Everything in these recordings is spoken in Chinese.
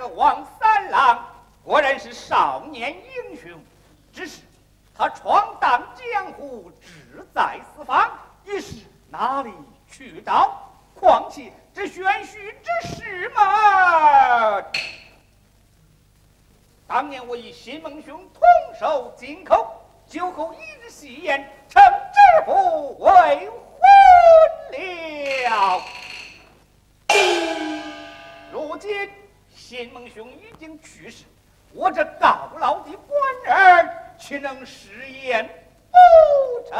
这王三郎果然是少年英雄，只是他闯荡江湖，志在四方，一时哪里去找？况且这玄虚之事嘛，当年我与西蒙兄同守金口，酒后一日戏言，称之不为婚了。如今。金孟兄已经去世，我这到老的官儿岂能食言不成？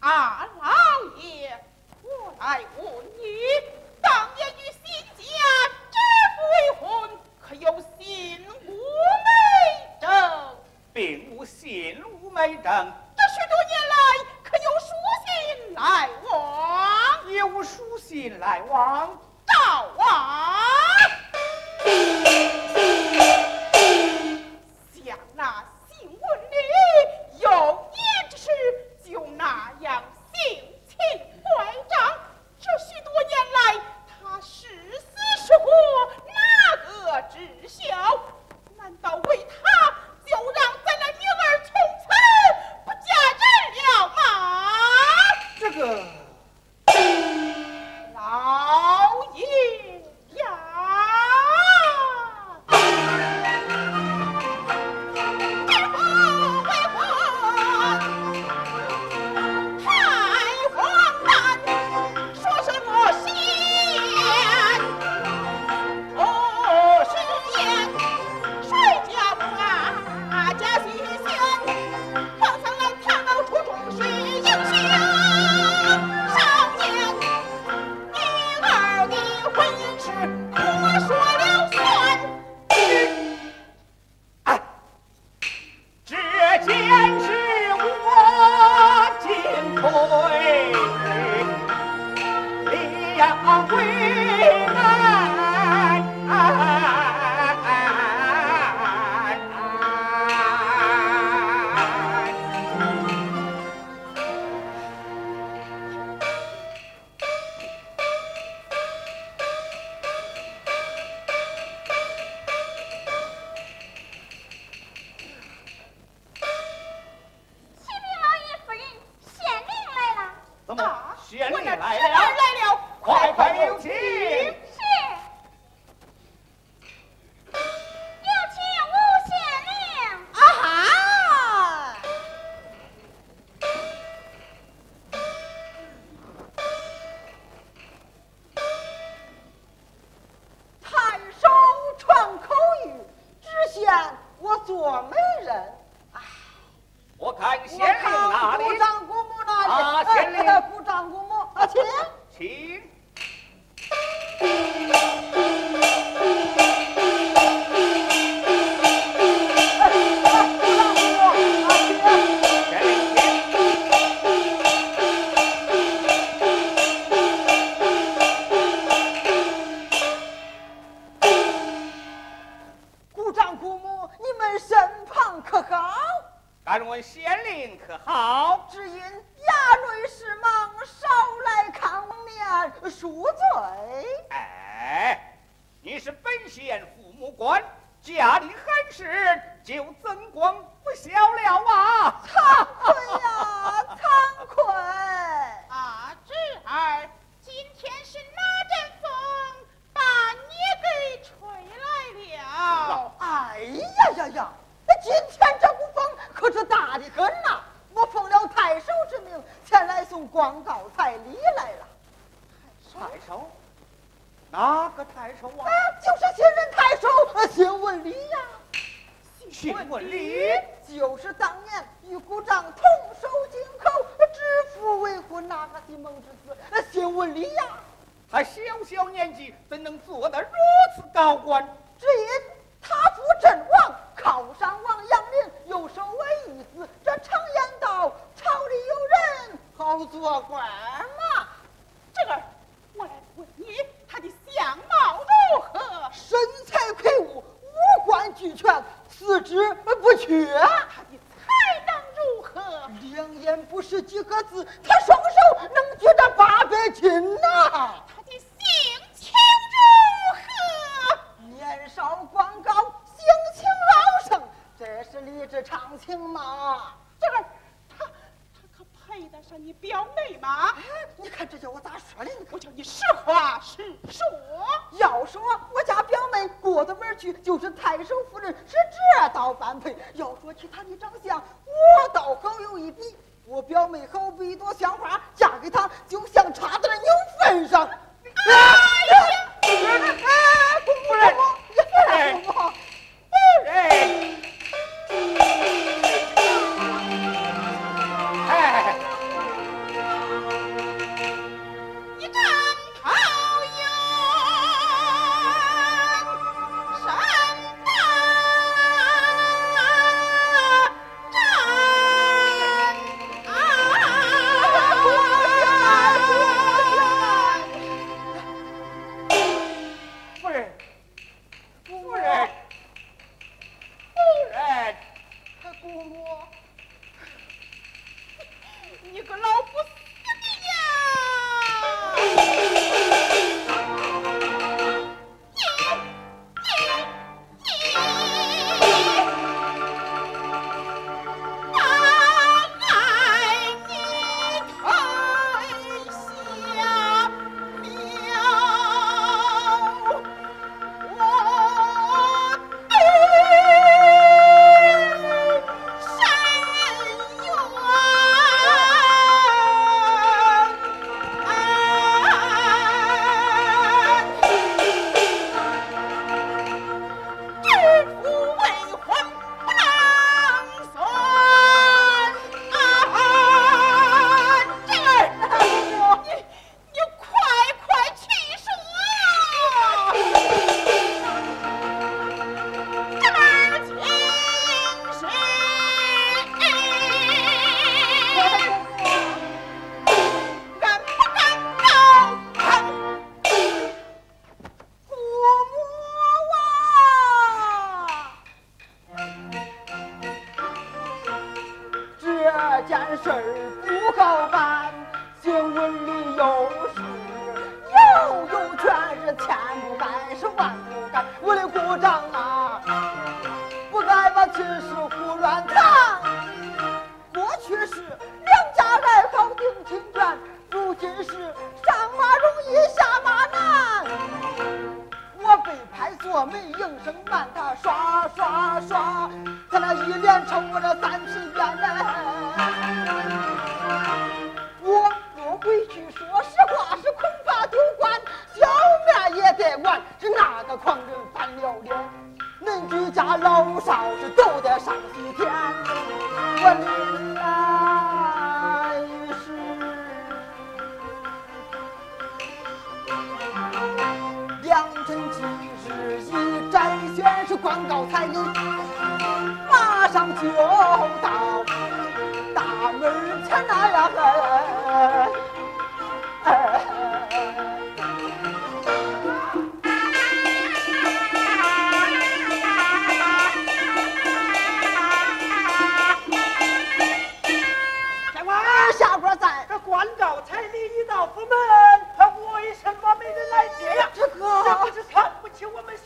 二，老爷，我来问你，当年与新家之鬼魂可有心无媒证？并无心无媒证。这许多年来，可有书信来往？有书信来往，道啊。就是当年与姑丈同守京口，知府为婚那个西蒙之子新文礼呀。他小小年纪怎能做得如此高官？只因他父阵亡，靠山王杨林又收为义子。这常言道，朝里有人好做官嘛。这儿，我来问你，他的相貌如何？身材魁梧，五官俱全，四肢不缺。他的才能如何？两言不识几个字，他双手能举着八百斤呐。他的性情如何？年少光高，性情老盛，这是励志常情嘛。这儿，他他可配得上你表妹吗？你看这叫我咋说的？我叫你实话实说。要说我家表妹过得门去，就是太守夫人，是这道般配。要说起她的长相，我倒好有一比。我表妹好比一朵鲜花，嫁给他就像插在了牛粪上。哎呀！哎，夫人，夫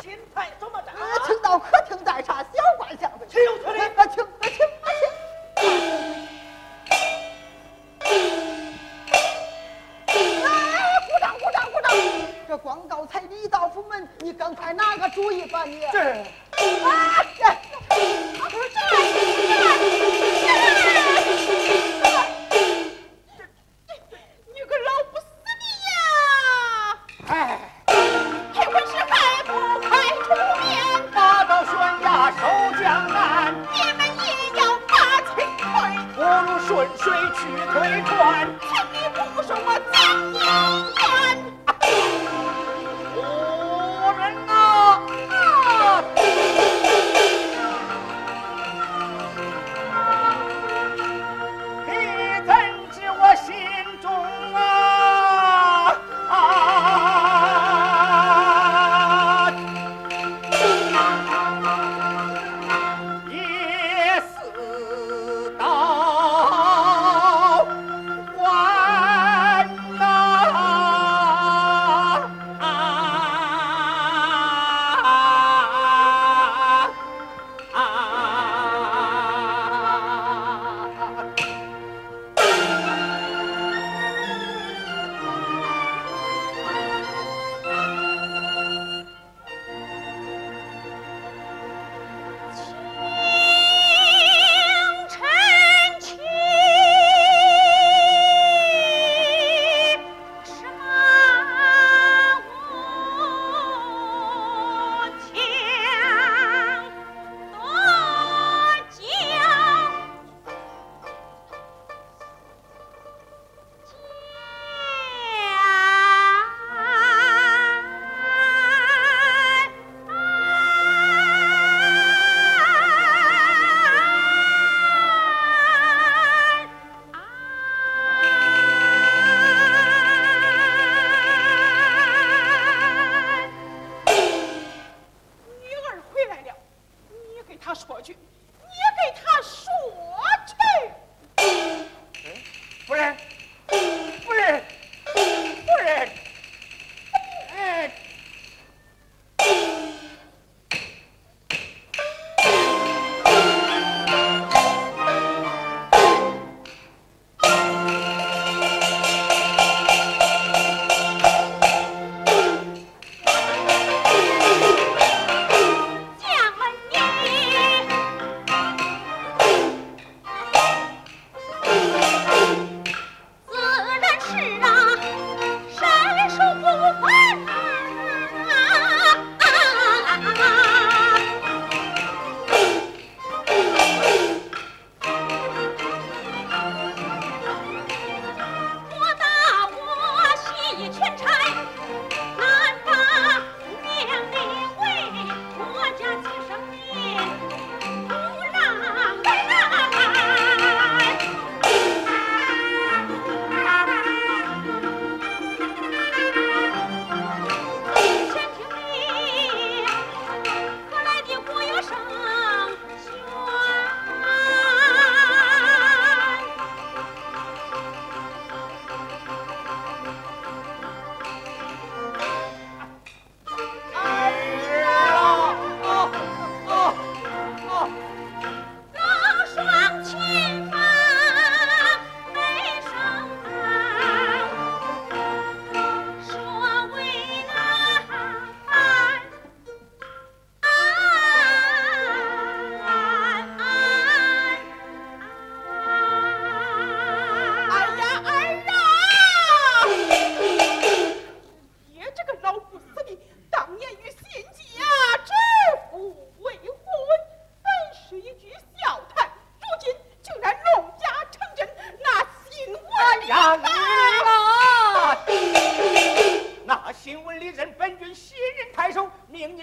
起我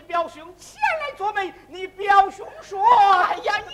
表兄前来作媒。你表兄说：“哎呀，你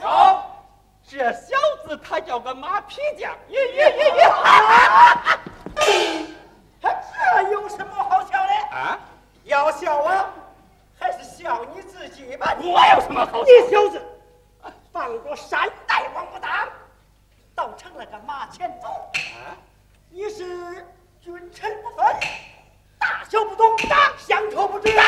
有。这小子他叫个马屁匠 这有什么好笑的？啊？要笑啊还是笑你自己吧我有什么好笑你小子放过山大王不当倒成了个马前卒啊？你是君臣不分大小不懂打相处不知。啊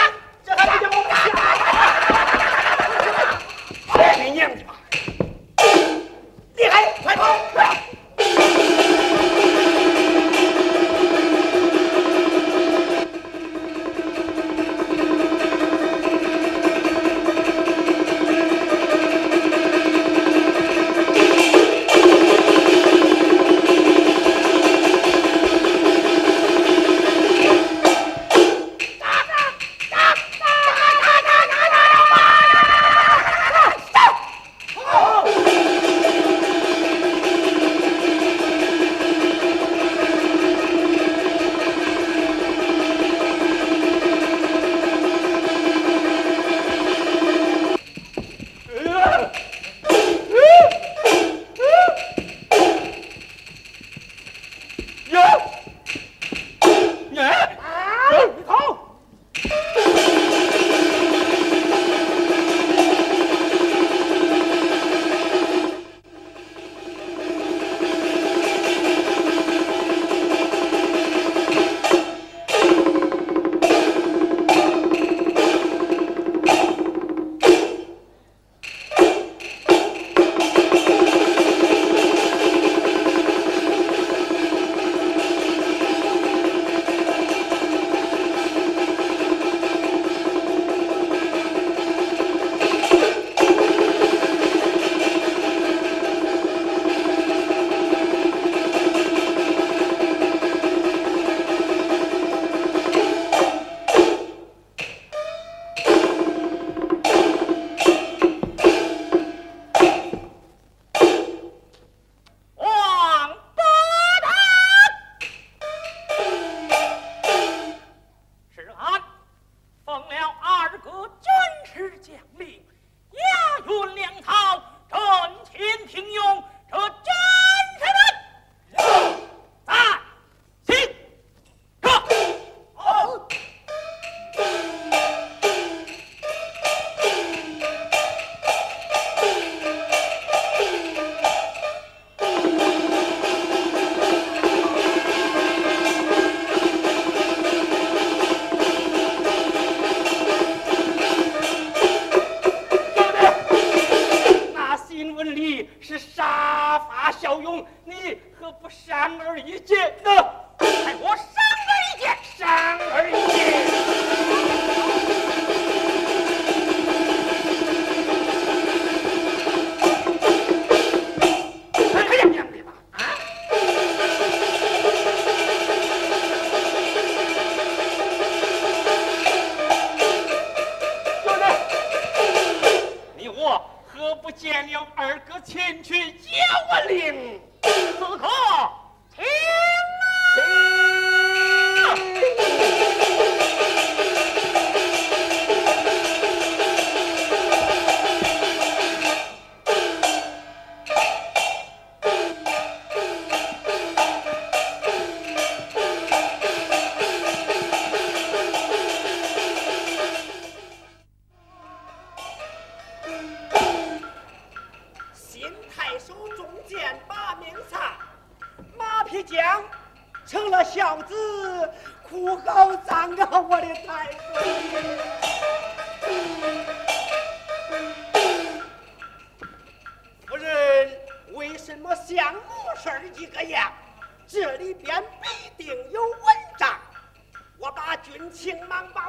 请忙吧